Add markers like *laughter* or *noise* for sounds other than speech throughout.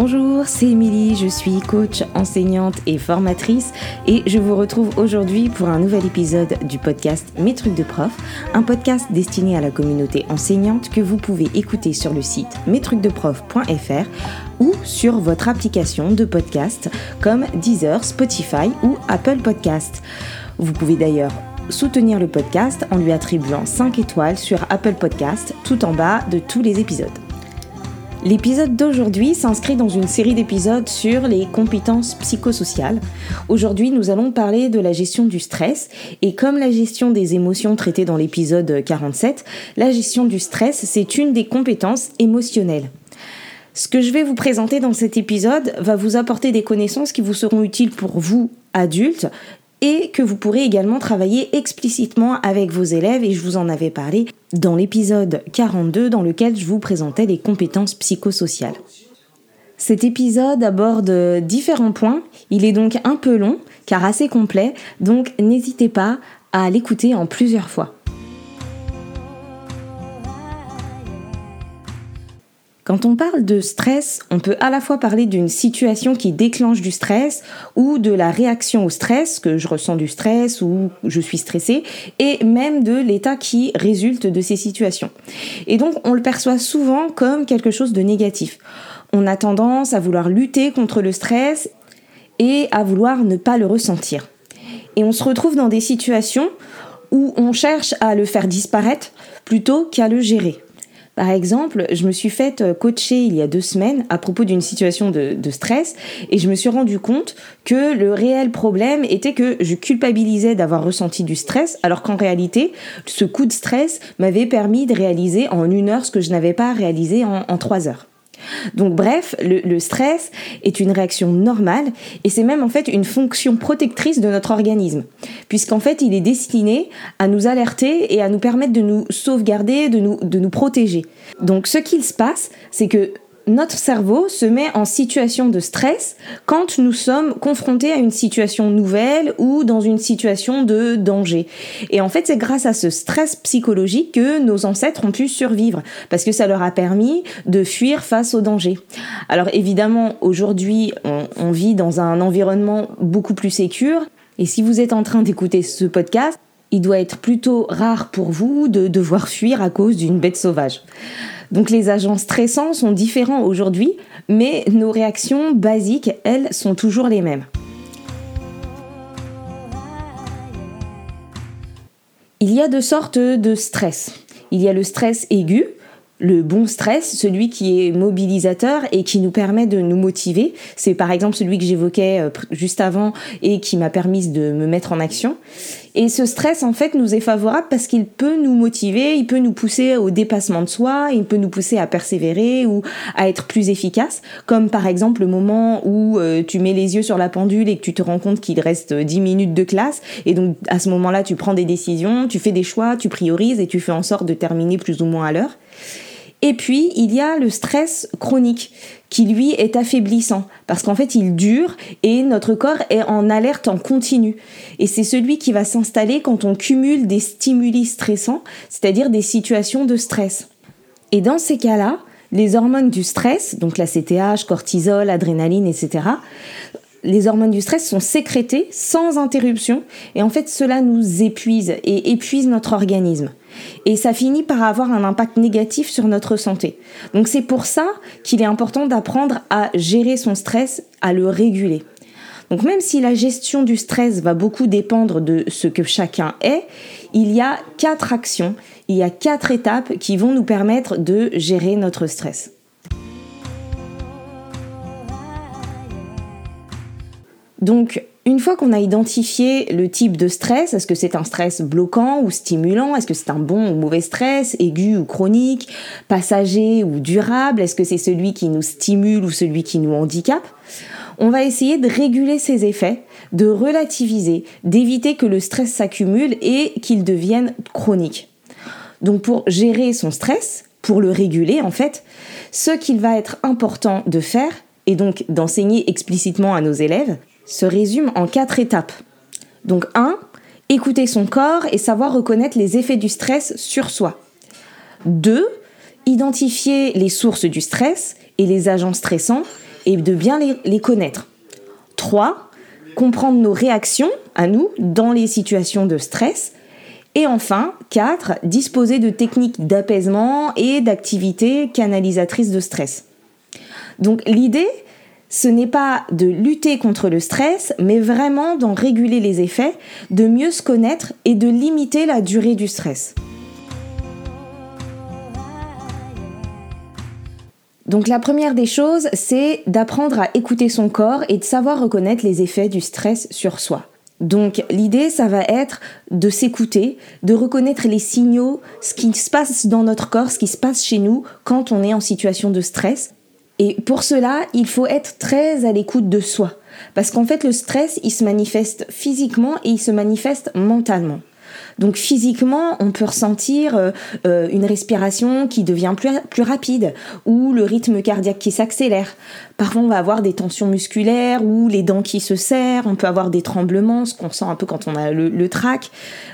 Bonjour, c'est Émilie, je suis coach, enseignante et formatrice et je vous retrouve aujourd'hui pour un nouvel épisode du podcast Mes trucs de prof, un podcast destiné à la communauté enseignante que vous pouvez écouter sur le site mestrucsdeprof.fr ou sur votre application de podcast comme Deezer, Spotify ou Apple Podcast. Vous pouvez d'ailleurs soutenir le podcast en lui attribuant 5 étoiles sur Apple Podcast tout en bas de tous les épisodes. L'épisode d'aujourd'hui s'inscrit dans une série d'épisodes sur les compétences psychosociales. Aujourd'hui, nous allons parler de la gestion du stress et comme la gestion des émotions traitée dans l'épisode 47, la gestion du stress, c'est une des compétences émotionnelles. Ce que je vais vous présenter dans cet épisode va vous apporter des connaissances qui vous seront utiles pour vous, adultes, et que vous pourrez également travailler explicitement avec vos élèves et je vous en avais parlé dans l'épisode 42 dans lequel je vous présentais les compétences psychosociales. Cet épisode aborde différents points, il est donc un peu long car assez complet, donc n'hésitez pas à l'écouter en plusieurs fois. Quand on parle de stress, on peut à la fois parler d'une situation qui déclenche du stress ou de la réaction au stress, que je ressens du stress ou je suis stressé, et même de l'état qui résulte de ces situations. Et donc on le perçoit souvent comme quelque chose de négatif. On a tendance à vouloir lutter contre le stress et à vouloir ne pas le ressentir. Et on se retrouve dans des situations où on cherche à le faire disparaître plutôt qu'à le gérer. Par exemple, je me suis faite euh, coacher il y a deux semaines à propos d'une situation de, stress et je me suis rendu compte que le réel problème était que je culpabilisais d'avoir ressenti du stress alors qu'en réalité, ce coup de stress m'avait permis de réaliser en une heure ce que je n'avais pas réalisé en trois heures. Donc bref, le, stress est une réaction normale et c'est même en fait une fonction protectrice de notre organisme, puisqu'en fait il est destiné à nous alerter et à nous permettre de nous sauvegarder, de nous, de nous protéger. Donc ce qu'il se passe, c'est que notre cerveau se met en situation de stress quand nous sommes confrontés à une situation nouvelle ou dans une situation de danger. Et en fait, c'est grâce à ce stress psychologique que nos ancêtres ont pu survivre, parce que ça leur a permis de fuir face au danger. Alors évidemment, aujourd'hui, on, vit dans un environnement beaucoup plus sécure, et si vous êtes en train d'écouter ce podcast, il doit être plutôt rare pour vous de devoir fuir à cause d'une bête sauvage. Donc les agents stressants sont différents aujourd'hui, mais nos réactions basiques, elles, sont toujours les mêmes. Il y a deux sortes de stress. Il y a le stress aigu, le bon stress, celui qui est mobilisateur et qui nous permet de nous motiver. C'est par exemple celui que j'évoquais euh, juste avant et qui m'a permis de me mettre en action. Et ce stress, en fait, nous est favorable parce qu'il peut nous motiver, il peut nous pousser au dépassement de soi, il peut nous pousser à persévérer ou à être plus efficace. Comme par exemple le moment où euh, tu mets les yeux sur la pendule et que tu te rends compte qu'il reste 10 minutes de classe. Et donc, à ce moment-là, tu prends des décisions, tu fais des choix, tu priorises et tu fais en sorte de terminer plus ou moins à l'heure. Et puis, il y a le stress chronique qui, lui, est affaiblissant parce qu'en fait, il dure et notre corps est en alerte en continu. Et c'est celui qui va s'installer quand on cumule des stimuli stressants, c'est-à-dire des situations de stress. Et dans ces cas-là, les hormones du stress, donc la CTH, cortisol, adrénaline, etc., les hormones du stress sont sécrétées sans interruption et en fait cela nous épuise et épuise notre organisme. Et ça finit par avoir un impact négatif sur notre santé. Donc c'est pour ça qu'il est important d'apprendre à gérer son stress, à le réguler. Donc même si la gestion du stress va beaucoup dépendre de ce que chacun est, il y a quatre actions, il y a quatre étapes qui vont nous permettre de gérer notre stress. Donc, une fois qu'on a identifié le type de stress, est-ce que c'est un stress bloquant ou stimulant? Est-ce que c'est un bon ou mauvais stress, aigu ou chronique, passager ou durable? Est-ce que c'est celui qui nous stimule ou celui qui nous handicape? On va essayer de réguler ces effets, de relativiser, d'éviter que le stress s'accumule et qu'il devienne chronique. Donc pour gérer son stress, pour le réguler en fait, ce qu'il va être important de faire, et donc d'enseigner explicitement à nos élèves, se résume en quatre étapes. Donc 1. Écouter son corps et savoir reconnaître les effets du stress sur soi. 2. Identifier les sources du stress et les agents stressants. et de bien les, connaître. 3. Comprendre nos réactions à nous dans les situations de stress. Et enfin, 4. Disposer de techniques d'apaisement et d'activités canalisatrices de stress. Donc l'idée, ce n'est pas de lutter contre le stress, mais vraiment d'en réguler les effets, de mieux se connaître et de limiter la durée du stress. Donc la première des choses, c'est d'apprendre à écouter son corps et de savoir reconnaître les effets du stress sur soi. Donc l'idée, ça va être de s'écouter, de reconnaître les signaux, ce qui se passe dans notre corps, ce qui se passe chez nous quand on est en situation de stress, et pour cela, il faut être très à l'écoute de soi. Parce qu'en fait, le stress, il se manifeste physiquement et il se manifeste mentalement. Donc physiquement, on peut ressentir euh, euh, une respiration qui devient plus, rapide ou le rythme cardiaque qui s'accélère. Parfois, on va avoir des tensions musculaires ou les dents qui se serrent. On peut avoir des tremblements, ce qu'on sent un peu quand on a le, le trac.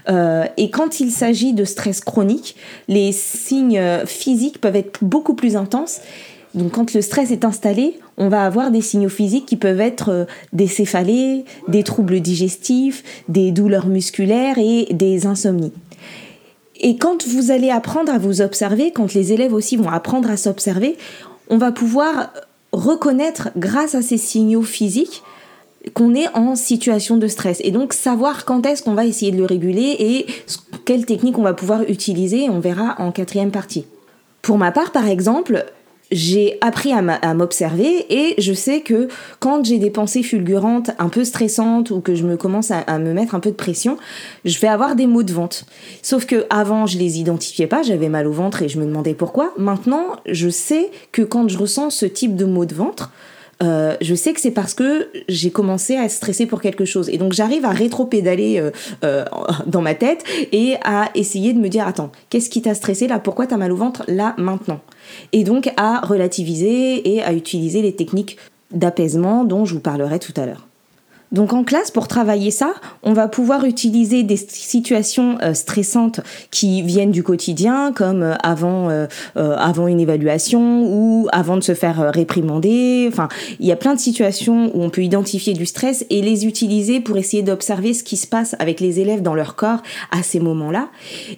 Euh, et quand il s'agit de stress chronique, les signes physiques peuvent être beaucoup plus intenses donc quand le stress est installé, on va avoir des signaux physiques qui peuvent être euh, des céphalées, des troubles digestifs, des douleurs musculaires et des insomnies. Et quand vous allez apprendre à vous observer, quand les élèves aussi vont apprendre à s'observer, on va pouvoir reconnaître grâce à ces signaux physiques qu'on est en situation de stress et donc savoir quand est-ce qu'on va essayer de le réguler et quelle technique on va pouvoir utiliser, on verra en quatrième partie. Pour ma part, par exemple, j'ai appris à m'observer et je sais que quand j'ai des pensées fulgurantes, un peu stressantes ou que je me commence à, me mettre un peu de pression, je vais avoir des maux de ventre. Sauf que avant, je les identifiais pas, j'avais mal au ventre et je me demandais pourquoi. Maintenant, je sais que quand je ressens ce type de maux de ventre, euh, je sais que c'est parce que j'ai commencé à stresser pour quelque chose. Et donc j'arrive à rétro-pédaler euh, euh, dans ma tête et à essayer de me dire, attends, qu'est-ce qui t'a stressé là? Pourquoi t'as mal au ventre là, maintenant? Et donc à relativiser et à utiliser les techniques d'apaisement dont je vous parlerai tout à l'heure. Donc en classe, pour travailler ça, on va pouvoir utiliser des situations euh, stressantes qui viennent du quotidien, comme euh, avant, euh, avant une évaluation ou avant de se faire réprimander. Enfin, il y a plein de situations où on peut identifier du stress et les utiliser pour essayer d'observer ce qui se passe avec les élèves dans leur corps à ces moments-là.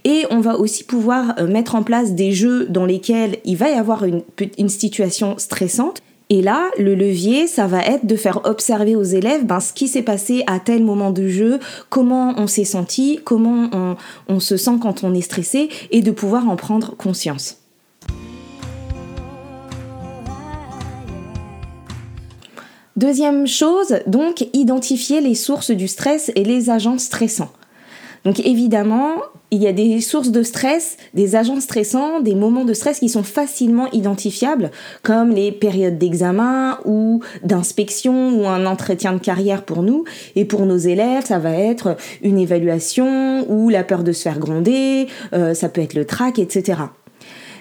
Et on va aussi pouvoir mettre en place des jeux dans lesquels il va y avoir une, une situation stressante et là, le levier, ça va être de faire observer aux élèves ben, ce qui s'est passé à tel moment du jeu, comment on s'est senti, comment on se sent quand on est stressé, et de pouvoir en prendre conscience. Deuxième chose, donc, identifier les sources du stress et les agents stressants. Donc évidemment, il y a des sources de stress, des agents stressants, des moments de stress qui sont facilement identifiables, comme les périodes d'examen ou d'inspection ou un entretien de carrière pour nous. Et pour nos élèves, ça va être une évaluation ou la peur de se faire gronder, euh, ça peut être le trac, etc.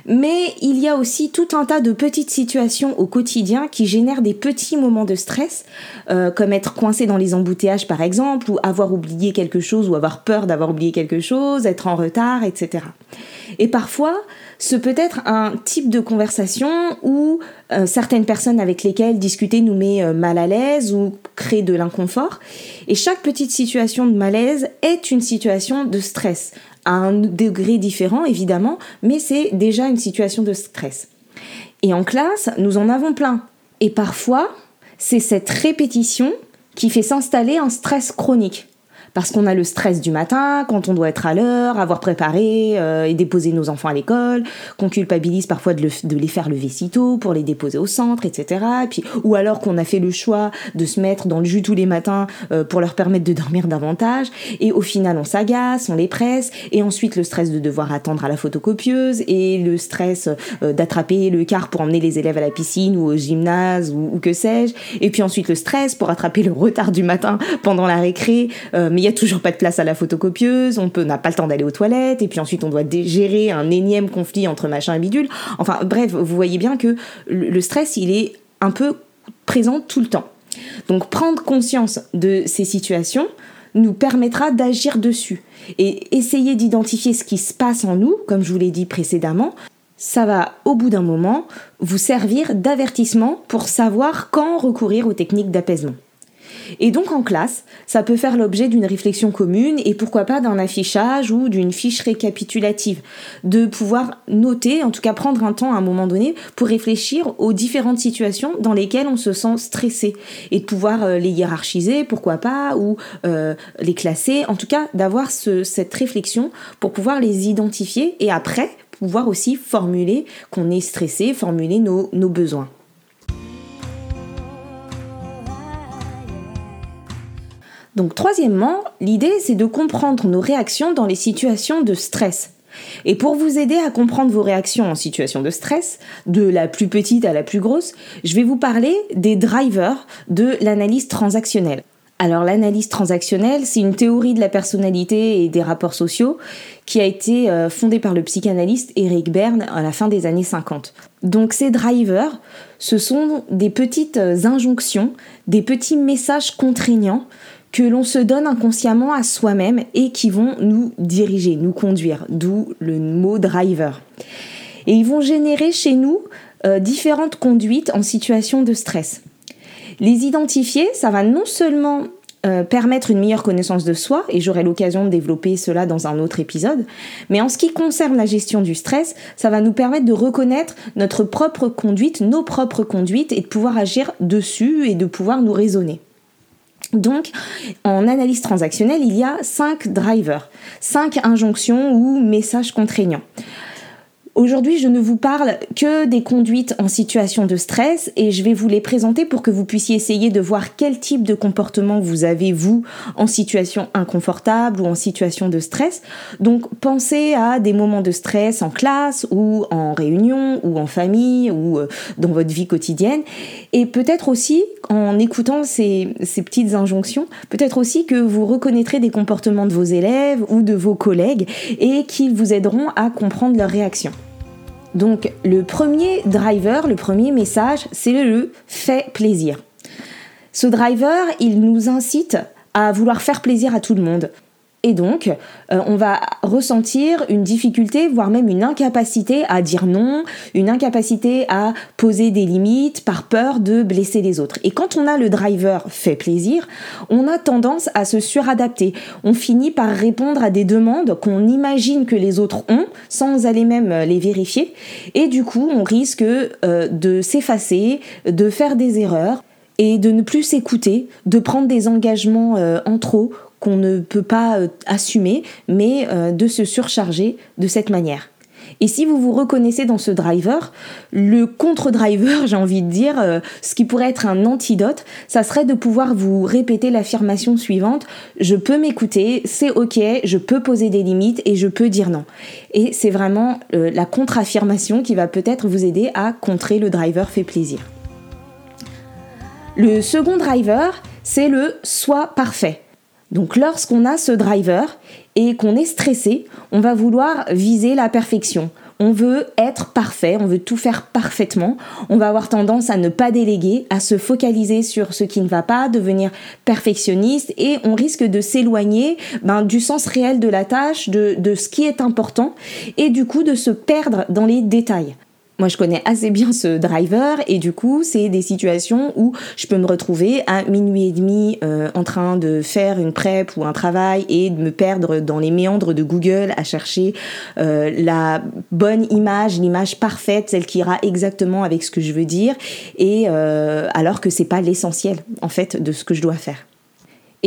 Mais il y a aussi tout un tas de petites situations au quotidien qui génèrent des petits moments de stress, euh, comme être coincé dans les embouteillages par exemple, ou avoir oublié quelque chose, ou avoir peur d'avoir oublié quelque chose, être en retard, etc. Et parfois, ce peut être un type de conversation où euh, certaines personnes avec lesquelles discuter nous met euh, mal à l'aise ou crée de l'inconfort. Et chaque petite situation de malaise est une situation de stress, à un degré différent évidemment, mais c'est déjà une situation de stress. Et en classe, nous en avons plein. Et parfois, c'est cette répétition qui fait s'installer un stress chronique parce qu'on a le stress du matin, quand on doit être à l'heure, avoir préparé euh, et déposer nos enfants à l'école, qu'on culpabilise parfois de, les faire lever si tôt pour les déposer au centre, etc. Et puis, ou alors qu'on a fait le choix de se mettre dans le jus tous les matins euh, pour leur permettre de *laughs* dormir davantage, et au final on s'agace, on les presse, et ensuite le stress de devoir attendre à la photocopieuse, et le stress euh, d'attraper le car pour emmener les élèves à la piscine ou au gymnase ou, ou que sais-je, et puis ensuite le stress pour attraper le retard du matin pendant la récré, mais il y a toujours pas de place à la photocopieuse, on n'a pas le temps d'aller aux toilettes, et puis ensuite on doit gérer un énième conflit entre machin et bidule. Enfin bref, vous voyez bien que le stress, il est un peu présent tout le temps. Donc prendre conscience de ces situations nous permettra d'agir dessus et essayer d'identifier ce qui se passe en nous, comme je vous l'ai dit précédemment, ça va au bout d'un moment vous servir d'avertissement pour savoir quand recourir aux techniques d'apaisement. Et donc en classe, ça peut faire l'objet d'une réflexion commune et pourquoi pas d'un affichage ou d'une fiche récapitulative, de pouvoir noter, en tout cas prendre un temps à un moment donné pour réfléchir aux différentes situations dans lesquelles on se sent stressé. Et de pouvoir euh, les hiérarchiser, pourquoi pas, ou euh, les classer, en tout cas d'avoir cette réflexion pour pouvoir les identifier et après pouvoir aussi formuler qu'on est stressé, formuler nos besoins. Donc troisièmement, l'idée c'est de comprendre nos réactions dans les situations de stress. Et pour vous aider à comprendre vos réactions en situation de stress, de la plus petite à la plus grosse, je vais vous parler des drivers de l'analyse transactionnelle. Alors l'analyse transactionnelle, c'est une théorie de la personnalité et des rapports sociaux qui a été euh, fondée par le psychanalyste Eric Berne à la fin des années 50. Donc ces drivers, ce sont des petites injonctions, des petits messages contraignants que l'on se donne inconsciemment à soi-même et qui vont nous diriger, nous conduire, d'où le mot driver. Et ils vont générer chez nous euh, différentes conduites en situation de stress. Les identifier, ça va non seulement euh, permettre une meilleure connaissance de soi, et j'aurai l'occasion de développer cela dans un autre épisode, mais en ce qui concerne la gestion du stress, ça va nous permettre de reconnaître notre propre conduite, nos propres conduites, et de pouvoir agir dessus et de pouvoir nous raisonner. Donc, en analyse transactionnelle, il y a cinq drivers, cinq injonctions ou messages contraignants. Aujourd'hui, je ne vous parle que des conduites en situation de stress et je vais vous les présenter pour que vous puissiez essayer de voir quel type de comportement vous avez, vous, en situation inconfortable ou en situation de stress. Donc, pensez à des moments de stress en classe ou en réunion ou en famille ou euh, dans votre vie quotidienne. Et peut-être aussi, en écoutant ces, ces petites injonctions, peut-être aussi que vous reconnaîtrez des comportements de vos élèves ou de vos collègues et qu'ils vous aideront à comprendre leurs réactions. Donc le premier driver, le premier message, c'est le fait plaisir. Ce driver, il nous incite à vouloir faire plaisir à tout le monde. Et donc, euh, on va ressentir une difficulté, voire même une incapacité à dire non, une incapacité à poser des limites par peur de blesser les autres. Et quand on a le driver fait plaisir, on a tendance à se suradapter. On finit par répondre à des demandes qu'on imagine que les autres ont, sans aller même les vérifier. Et du coup, on risque euh, de s'effacer, de faire des erreurs et de ne plus s'écouter, de prendre des engagements euh, en trop qu'on ne peut pas euh, assumer, mais euh, de se surcharger de cette manière. Et si vous vous reconnaissez dans ce driver, le contre-driver, *laughs* j'ai envie de dire, euh, ce qui pourrait être un antidote, ça serait de pouvoir vous répéter l'affirmation suivante, je peux m'écouter, c'est ok, je peux poser des limites et je peux dire non. Et c'est vraiment la contre-affirmation qui va peut-être vous aider à contrer le driver fait plaisir. Le second driver, c'est le soi parfait. Donc lorsqu'on a ce driver et qu'on est stressé, on va vouloir viser la perfection. On veut être parfait, on veut tout faire parfaitement. On va avoir tendance à ne pas déléguer, à se focaliser sur ce qui ne va pas, devenir perfectionniste et on risque de s'éloigner ben, du sens réel de la tâche, de, de ce qui est important et du coup de se perdre dans les détails. Moi, je connais assez bien ce driver et du coup, c'est des situations où je peux me retrouver à minuit et demi euh, en train de faire une prep ou un travail et de me perdre dans les méandres de Google à chercher euh, la bonne image, l'image parfaite, celle qui ira exactement avec ce que je veux dire, et euh, alors que c'est pas l'essentiel en fait de ce que je dois faire.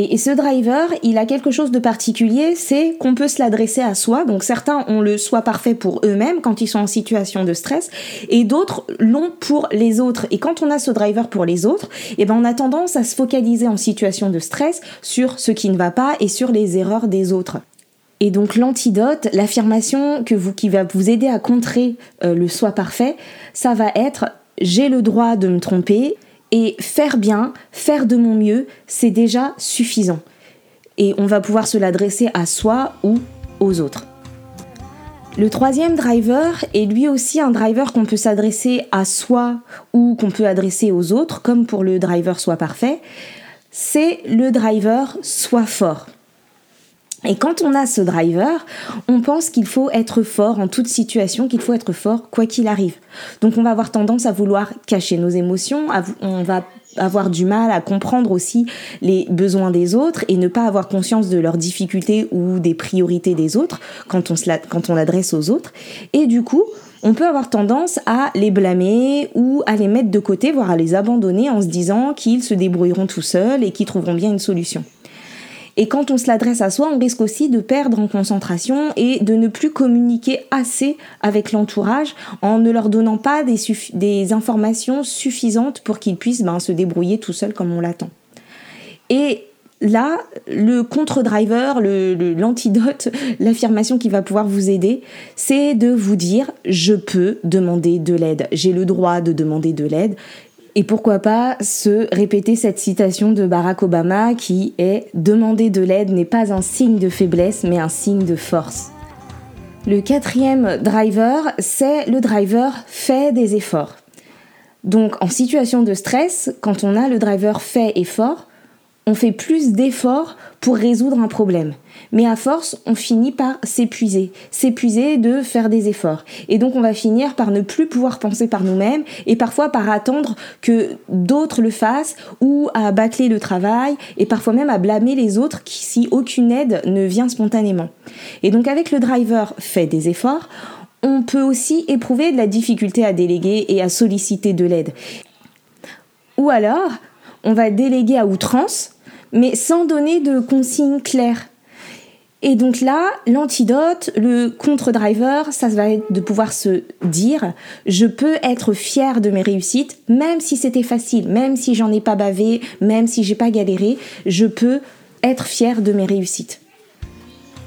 Et, ce driver, il a quelque chose de particulier, c'est qu'on peut se l'adresser à soi. Donc certains ont le soi parfait pour eux-mêmes quand ils sont en situation de stress, et d'autres l'ont pour les autres. Et quand on a ce driver pour les autres, eh ben on a tendance à se focaliser en situation de stress sur ce qui ne va pas et sur les erreurs des autres. Et donc l'antidote, l'affirmation que vous, qui va vous aider à contrer euh, le soi parfait, ça va être j'ai le droit de me tromper, et faire bien, faire de mon mieux, c'est déjà suffisant. Et on va pouvoir se l'adresser à soi ou aux autres. Le troisième driver est lui aussi un driver qu'on peut s'adresser à soi ou qu'on peut adresser aux autres, comme pour le driver soit parfait. C'est le driver soit fort. Et quand on a ce driver, on pense qu'il faut être fort en toute situation, qu'il faut être fort quoi qu'il arrive. Donc on va avoir tendance à vouloir cacher nos émotions, on va avoir du mal à comprendre aussi les besoins des autres et ne pas avoir conscience de leurs difficultés ou des priorités des autres quand on, se quand on l'adresse aux autres. Et du coup, on peut avoir tendance à les blâmer ou à les mettre de côté, voire à les abandonner en se disant qu'ils se débrouilleront tout seuls et qu'ils trouveront bien une solution. Et quand on se l'adresse à soi, on risque aussi de perdre en concentration et de ne plus communiquer assez avec l'entourage en ne leur donnant pas des, informations suffisantes pour qu'ils puissent ben, se débrouiller tout seuls comme on l'attend. Et là, le contre-driver, l'antidote, *laughs* l'affirmation qui va pouvoir vous aider, c'est de vous dire je peux demander de l'aide, j'ai le droit de demander de l'aide, et pourquoi pas se répéter cette citation de Barack Obama qui est Demander de l'aide n'est pas un signe de faiblesse mais un signe de force. Le quatrième driver, c'est le driver fait des efforts. Donc en situation de stress, quand on a le driver fait effort, on fait plus d'efforts pour résoudre un problème. Mais à force, on finit par s'épuiser, s'épuiser de faire des efforts. Et donc on va finir par ne plus pouvoir penser par nous-mêmes et parfois par attendre que d'autres le fassent ou à bâcler le travail et parfois même à blâmer les autres si aucune aide ne vient spontanément. Et donc avec le driver fait des efforts, on peut aussi éprouver de la difficulté à déléguer et à solliciter de l'aide. Ou alors, on va déléguer à outrance mais sans donner de consignes claires. Et donc là, l'antidote, le contre-driver, ça va être de pouvoir se dire, je peux être fier de mes réussites, même si c'était facile, même si j'en ai pas bavé, même si j'ai pas galéré, je peux être fier de mes réussites.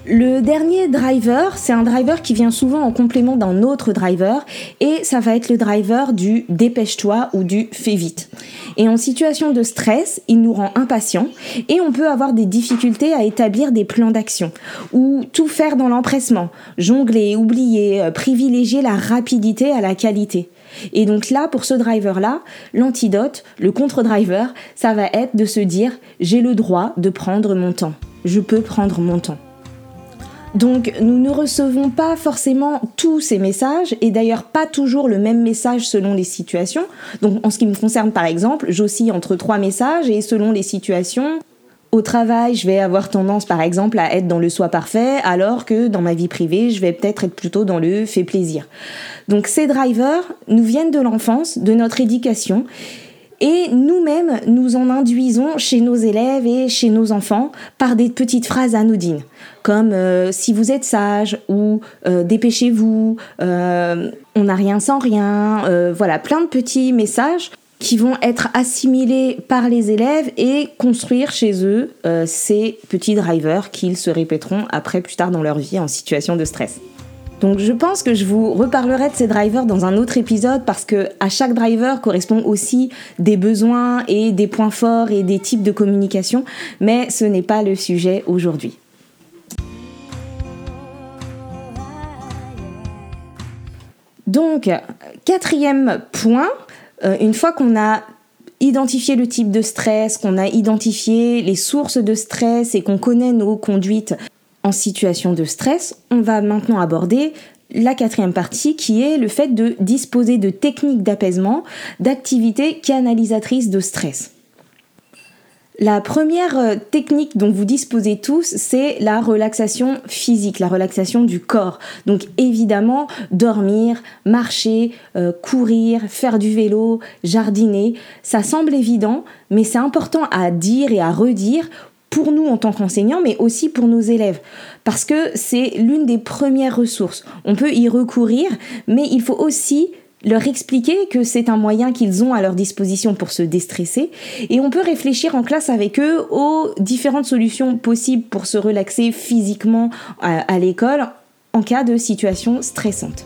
Le dernier driver, c'est un driver qui vient souvent en complément d'un autre driver et ça va être le driver du dépêche-toi ou du fais vite. Et en situation de stress, il nous rend impatients et on peut avoir des difficultés à établir des plans d'action ou tout faire dans l'empressement, jongler, oublier, euh, privilégier la rapidité à la qualité. Et donc là, pour ce driver-là, l'antidote, le contre-driver, ça va être de se dire j'ai le droit de prendre mon temps. Je peux prendre mon temps. Donc nous ne recevons pas forcément tous ces messages et d'ailleurs pas toujours le même message selon les situations. Donc en ce qui me concerne par exemple, j'oscille entre trois messages et selon les situations, au travail, je vais avoir tendance par exemple à être dans le soi parfait alors que dans ma vie privée, je vais peut-être être plutôt dans le fait plaisir. Donc ces drivers nous viennent de l'enfance, de notre éducation et nous-mêmes, nous en induisons chez nos élèves et chez nos enfants par des petites phrases anodines, comme euh, si vous êtes sage ou euh, dépêchez-vous, euh, on n'a rien sans rien, voilà, plein de petits messages qui vont être assimilés par les élèves et construire chez eux ces petits drivers qu'ils se répéteront après plus tard dans leur vie en situation de stress. Donc je pense que je vous reparlerai de ces drivers dans un autre épisode parce que à chaque driver correspond aussi des besoins et des points forts et des types de communication, mais ce n'est pas le sujet aujourd'hui. Donc, quatrième point, euh, une fois qu'on a identifié le type de stress, qu'on a identifié les sources de stress et qu'on connaît nos conduites en situation de stress, on va maintenant aborder la quatrième partie qui est le fait de disposer de techniques d'apaisement, d'activités canalisatrices de stress. La première euh, technique dont vous disposez tous, c'est la relaxation physique, la relaxation du corps. Donc évidemment, dormir, marcher, euh, courir, faire du vélo, jardiner, ça semble évident, mais c'est important à dire et à redire pour nous en tant qu'enseignants, mais aussi pour nos élèves. Parce que c'est l'une des premières ressources. On peut y recourir, mais il faut aussi leur expliquer que c'est un moyen qu'ils ont à leur disposition pour se déstresser et on peut réfléchir en classe avec eux aux différentes solutions possibles pour se relaxer physiquement à, l'école en cas de situation stressante.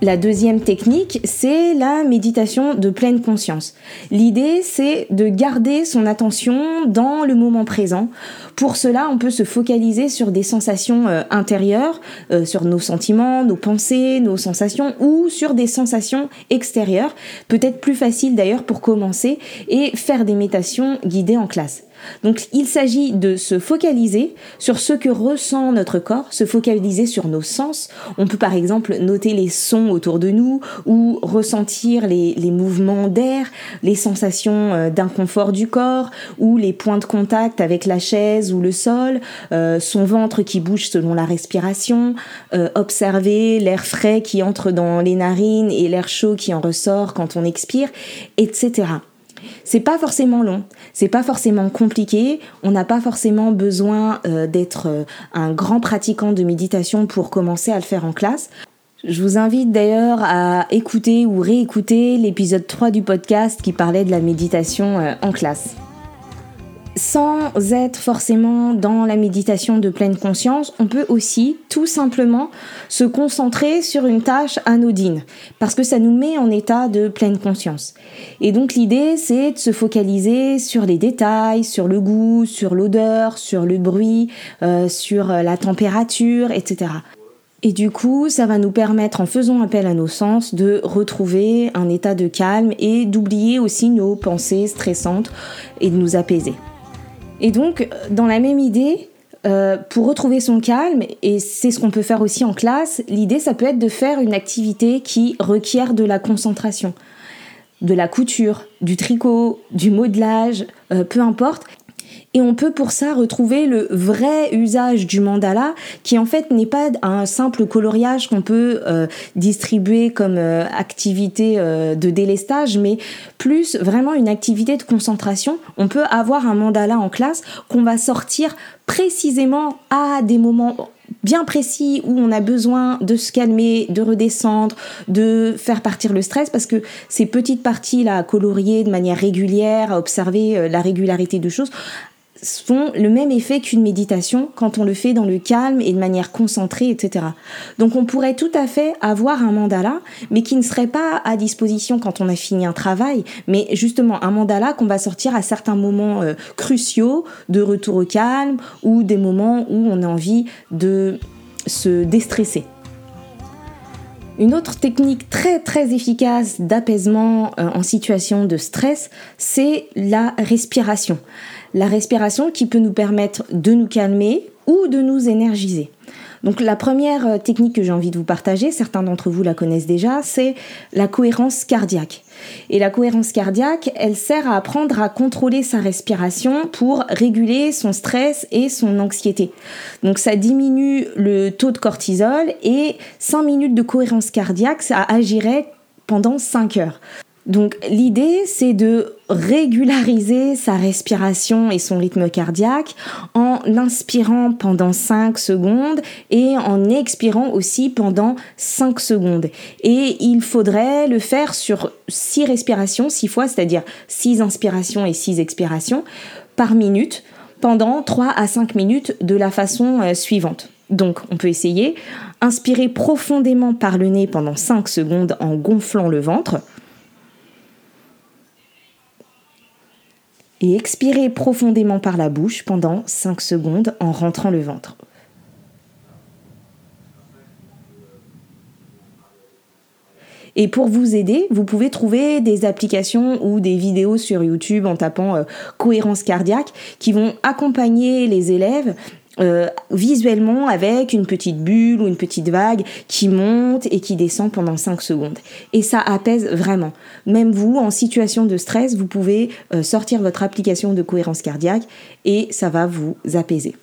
La deuxième technique, c'est la méditation de pleine conscience. L'idée, c'est de garder son attention dans le moment présent. Pour cela, on peut se focaliser sur des sensations euh, intérieures, euh, sur nos sentiments, nos pensées, nos sensations, ou sur des sensations extérieures, peut-être plus facile d'ailleurs pour commencer, et faire des méditations guidées en classe. Donc il s'agit de se focaliser sur ce que ressent notre corps, se focaliser sur nos sens. On peut par exemple noter les sons autour de nous ou ressentir les, mouvements d'air, les sensations euh, d'inconfort du corps ou les points de contact avec la chaise ou le sol, euh, son ventre qui bouge selon la respiration, euh, observer l'air frais qui entre dans les narines et l'air chaud qui en ressort quand on expire, etc. C'est pas forcément long, c'est pas forcément compliqué, on n'a pas forcément besoin euh, d'être euh, un grand pratiquant de méditation pour commencer à le faire en classe. Je vous invite d'ailleurs à écouter ou réécouter l'épisode 3 du podcast qui parlait de la méditation euh, en classe sans être forcément dans la méditation de pleine conscience, on peut aussi tout simplement se concentrer sur une tâche anodine, parce que ça nous met en état de pleine conscience. Et donc l'idée, c'est de se focaliser sur les détails, sur le goût, sur l'odeur, sur le bruit, euh, sur la température, etc. Et du coup, ça va nous permettre, en faisant appel à nos sens, de retrouver un état de calme et d'oublier aussi nos pensées stressantes et de nous apaiser. Et donc, dans la même idée, euh, pour retrouver son calme, et c'est ce qu'on peut faire aussi en classe, l'idée, ça peut être de faire une activité qui requiert de la concentration, de la couture, du tricot, du modelage, euh, peu importe, et on peut pour ça retrouver le vrai usage du mandala, qui en fait n'est pas un simple coloriage qu'on peut euh, distribuer comme euh, activité euh, de délestage, mais plus vraiment une activité de concentration. On peut avoir un mandala en classe qu'on va sortir précisément à des moments bien précis où on a besoin de se calmer, de redescendre, de faire partir le stress parce que ces petites parties là à colorier de manière régulière, à observer la régularité de choses, font le même effet qu'une méditation quand on le fait dans le calme et de manière concentrée, etc. Donc on pourrait tout à fait avoir un mandala, mais qui ne serait pas à disposition quand on a fini un travail, mais justement un mandala qu'on va sortir à certains moments euh, cruciaux de retour au calme ou des moments où on a envie de se déstresser. Une autre technique très très efficace d'apaisement euh, en situation de stress, c'est la respiration la respiration qui peut nous permettre de nous calmer ou de nous énergiser. Donc la première euh, technique que j'ai envie de vous partager, certains d'entre vous la connaissent déjà, c'est la cohérence cardiaque. Et la cohérence cardiaque, elle sert à apprendre à contrôler sa respiration pour réguler son stress et son anxiété. Donc ça diminue le taux de cortisol et 5 minutes de cohérence cardiaque, ça agirait pendant 5 heures. Donc l'idée, c'est de régulariser sa respiration et son rythme cardiaque en inspirant pendant 5 secondes et en expirant aussi pendant 5 secondes. Et il faudrait le faire sur 6 respirations, 6 fois, c'est-à-dire 6 inspirations et 6 expirations par minute pendant 3 à 5 minutes de la façon euh, suivante. Donc, on peut essayer. Inspirer profondément par le nez pendant 5 secondes en gonflant le ventre. Et expirez profondément par la bouche pendant 5 secondes en rentrant le ventre. Et pour vous aider, vous pouvez trouver des applications ou des vidéos sur YouTube en tapant euh, cohérence cardiaque qui vont accompagner les élèves euh, visuellement avec une petite bulle ou une petite vague qui monte et qui descend pendant 5 secondes. Et ça apaise vraiment. Même vous, en situation de stress, vous pouvez euh, sortir votre application de cohérence cardiaque et ça va vous apaiser.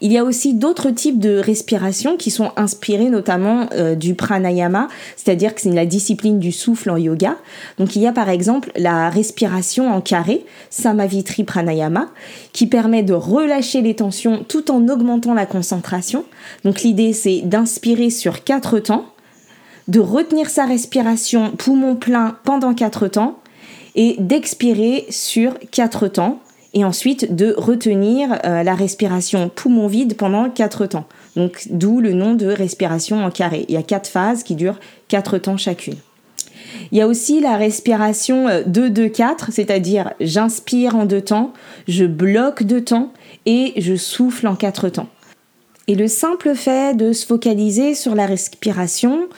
Il y a aussi d'autres types de respiration qui sont inspirés notamment euh, du pranayama, c'est-à-dire que c'est la discipline du souffle en yoga. Donc il y a par exemple la respiration en carré, Samavitri Pranayama, qui permet de relâcher les tensions tout en augmentant la concentration. Donc l'idée c'est d'inspirer sur quatre temps, de retenir sa respiration poumon plein pendant quatre temps et d'expirer sur quatre temps et ensuite de retenir euh, la respiration poumon vide pendant 4 temps. Donc d'où le nom de respiration en carré. Il y a quatre phases qui durent 4 temps chacune. Il y a aussi la respiration 2-2-4, euh, c'est-à-dire j'inspire en deux temps, je bloque deux temps et je souffle en quatre temps. Et le simple fait de se focaliser sur la respiration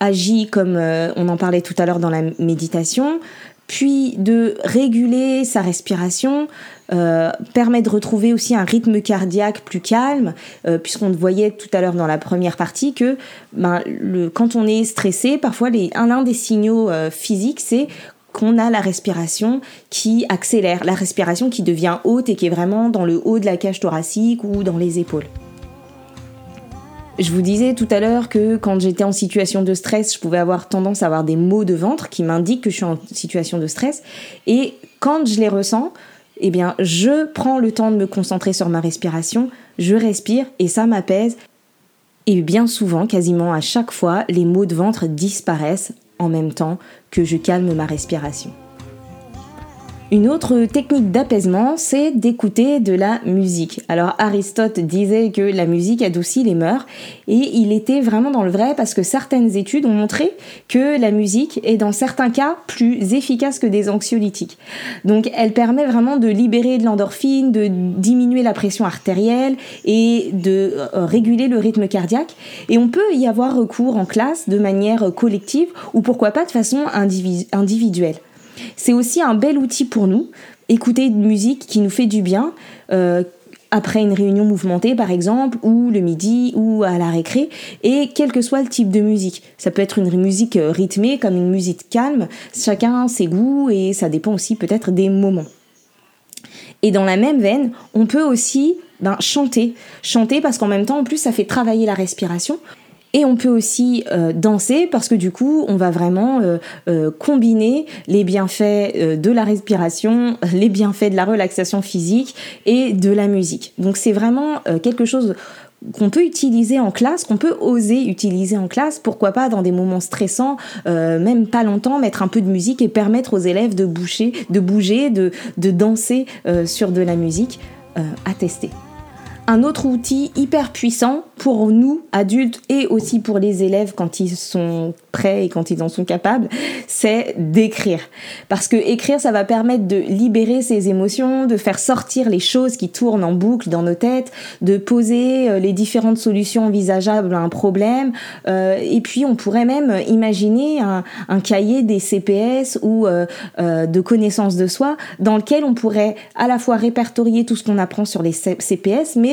agit comme euh, on en parlait tout à l'heure dans la méditation, puis de réguler sa respiration, euh, permet de retrouver aussi un rythme cardiaque plus calme, euh, puisqu'on voyait tout à l'heure dans la première partie que ben, quand on est stressé, parfois les, un, des signaux euh, physiques, c'est qu'on a la respiration qui accélère, la respiration qui devient haute et qui est vraiment dans le haut de la cage thoracique ou dans les épaules. Je vous disais tout à l'heure que quand j'étais en situation de stress, je pouvais avoir tendance à avoir des maux de ventre qui m'indiquent que je suis en situation de stress. Et quand je les ressens, eh bien, je prends le temps de me concentrer sur ma respiration, je respire et ça m'apaise. Et bien souvent, quasiment à chaque fois, les maux de ventre disparaissent en même temps que je calme ma respiration. Une autre technique d'apaisement, c'est d'écouter de la musique. Alors Aristote disait que la musique adoucit les mœurs et il était vraiment dans le vrai parce que certaines études ont montré que la musique est dans certains cas plus efficace que des anxiolytiques. Donc elle permet vraiment de libérer de l'endorphine, de diminuer la pression artérielle et de euh, réguler le rythme cardiaque. Et on peut y avoir recours en classe de manière collective ou pourquoi pas de façon individuelle. C'est aussi un bel outil pour nous, écouter une musique qui nous fait du bien. Euh, après une réunion mouvementée par exemple, ou le midi, ou à la récré, et quel que soit le type de musique. Ça peut être une musique euh, rythmée comme une musique calme, chacun ses goûts et ça dépend aussi peut-être des moments. Et dans la même veine, on peut aussi ben, chanter. Chanter parce qu'en même temps, en plus, ça fait travailler la respiration. Et on peut aussi euh, danser parce que du coup, on va vraiment euh, euh, combiner les bienfaits de la respiration, les bienfaits de la relaxation physique et de la musique. Donc c'est vraiment quelque chose qu'on peut utiliser en classe, qu'on peut oser utiliser en classe, pourquoi pas dans des moments stressants, même pas longtemps, mettre un peu de musique et permettre aux élèves de bouger, de, danser sur de la musique à tester. Un autre outil hyper puissant pour nous, adultes, et aussi pour les élèves quand ils sont prêts et quand ils en sont capables, c'est d'écrire. Parce que écrire, ça va permettre de libérer ses émotions, de faire sortir les choses qui tournent en boucle dans nos têtes, de poser euh, les différentes solutions envisageables à un problème. Euh, et puis, on pourrait même imaginer un, cahier des CPS ou euh, de connaissances de soi dans lequel on pourrait à la fois répertorier tout ce qu'on apprend sur les CPS, mais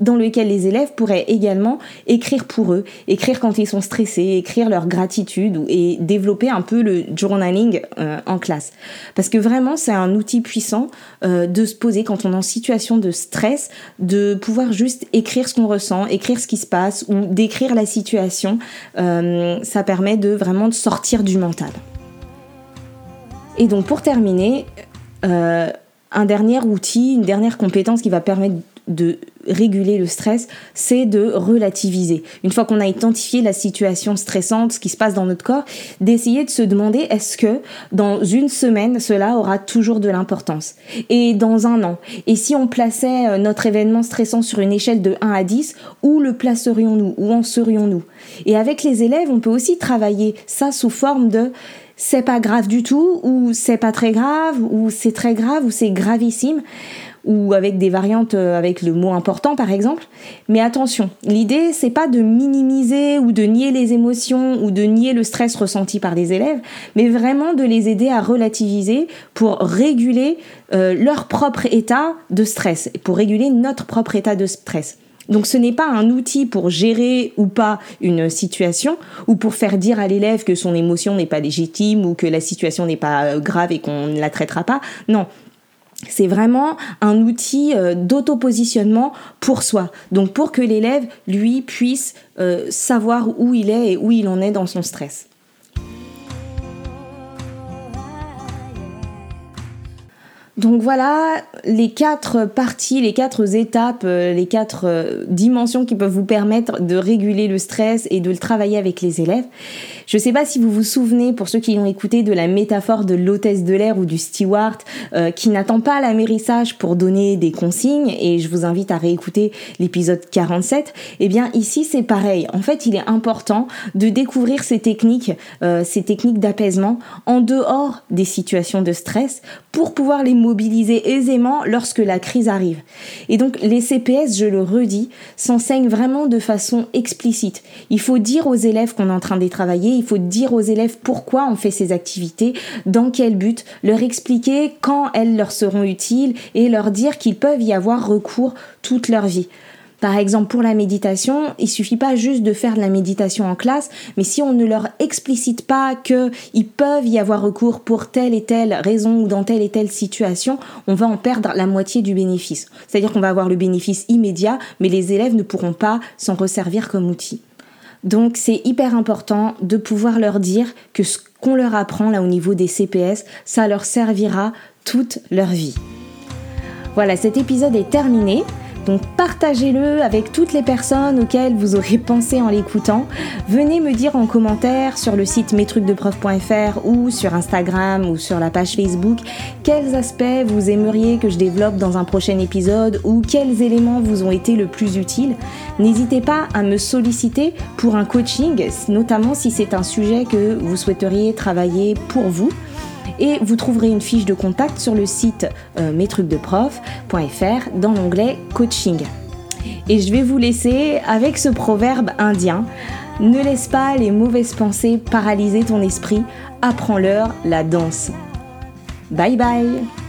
dans lequel les élèves pourraient également écrire pour eux, écrire quand ils sont stressés, écrire leur gratitude et développer un peu le journaling euh, en classe. Parce que vraiment, c'est un outil puissant euh, de se poser quand on est en situation de stress, de pouvoir juste écrire ce qu'on ressent, écrire ce qui se passe ou décrire la situation. Euh, ça permet de vraiment de sortir du mental. Et donc pour terminer, un dernier outil, une dernière compétence qui va permettre de réguler le stress, c'est de relativiser. Une fois qu'on a identifié la situation stressante, ce qui se passe dans notre corps, d'essayer de se demander est-ce que dans une semaine, cela aura toujours de l'importance? Et dans un an? Et si on plaçait euh, notre événement stressant sur une échelle de 1 à 10, où le placerions-nous? Où en serions-nous? Et avec les élèves, on peut aussi travailler ça sous forme de c'est pas grave du tout, ou c'est pas très grave, ou c'est très grave, ou c'est gravissime ou avec des variantes euh, avec le mot important par exemple. Mais attention, l'idée c'est pas de minimiser ou de nier les émotions ou de nier le stress ressenti par les élèves, mais vraiment de les aider à relativiser pour réguler euh, leur propre état de stress, pour réguler notre propre état de stress. Donc ce n'est pas un outil pour gérer ou pas une situation ou pour faire dire à l'élève que son émotion n'est pas légitime ou que la situation n'est pas euh, grave et qu'on ne la traitera pas. Non, c'est vraiment un outil euh, d'autopositionnement pour soi. Donc pour que l'élève, lui, puisse euh, savoir où il est et où il en est dans son stress. Donc voilà les quatre parties, les quatre étapes, euh, les quatre dimensions qui peuvent vous permettre de réguler le stress et de le travailler avec les élèves. Je ne sais pas si vous vous souvenez, pour ceux qui l'ont écouté, de la métaphore de l'hôtesse de l'air ou du steward euh, qui n'attend pas l'amérissage pour donner des consignes, et je vous invite à réécouter l'épisode 47. Eh bien ici c'est pareil. En fait, il est important de découvrir ces techniques, euh, ces techniques d'apaisement en dehors des situations de stress pour pouvoir les mobiliser aisément lorsque la crise arrive. Et donc les CPS, je le redis, s'enseignent vraiment de façon explicite. Il faut dire aux élèves qu'on est en train de travailler, il faut dire aux élèves pourquoi on fait ces activités, dans quel but, leur expliquer quand elles leur seront utiles et leur dire qu'ils peuvent y avoir recours toute leur vie. Par exemple, pour la méditation, il suffit pas juste de faire de la méditation en classe, mais si on ne leur explicite pas qu'ils peuvent y avoir recours pour telle et telle raison ou dans telle et telle situation, on va en perdre la moitié du bénéfice. C'est-à-dire qu'on va avoir le bénéfice immédiat, mais les élèves ne pourront pas s'en resservir comme outil. Donc c'est hyper important de pouvoir leur dire que ce qu'on leur apprend là au niveau des CPS, ça leur servira toute leur vie. Voilà, cet épisode est terminé. Donc partagez-le avec toutes les personnes auxquelles vous aurez pensé en l'écoutant. Venez me dire en commentaire sur le site mestrucsdeprof.fr ou sur Instagram ou sur la page Facebook quels aspects vous aimeriez que je développe dans un prochain épisode ou quels éléments vous ont été le plus utiles. N'hésitez pas à me solliciter pour un coaching, notamment si c'est un sujet que vous souhaiteriez travailler pour vous et vous trouverez une fiche de contact sur le site euh, dans l'onglet coaching. Et je vais vous laisser avec ce proverbe indien. Ne laisse pas les mauvaises pensées paralyser ton esprit, apprends-leur la danse. Bye bye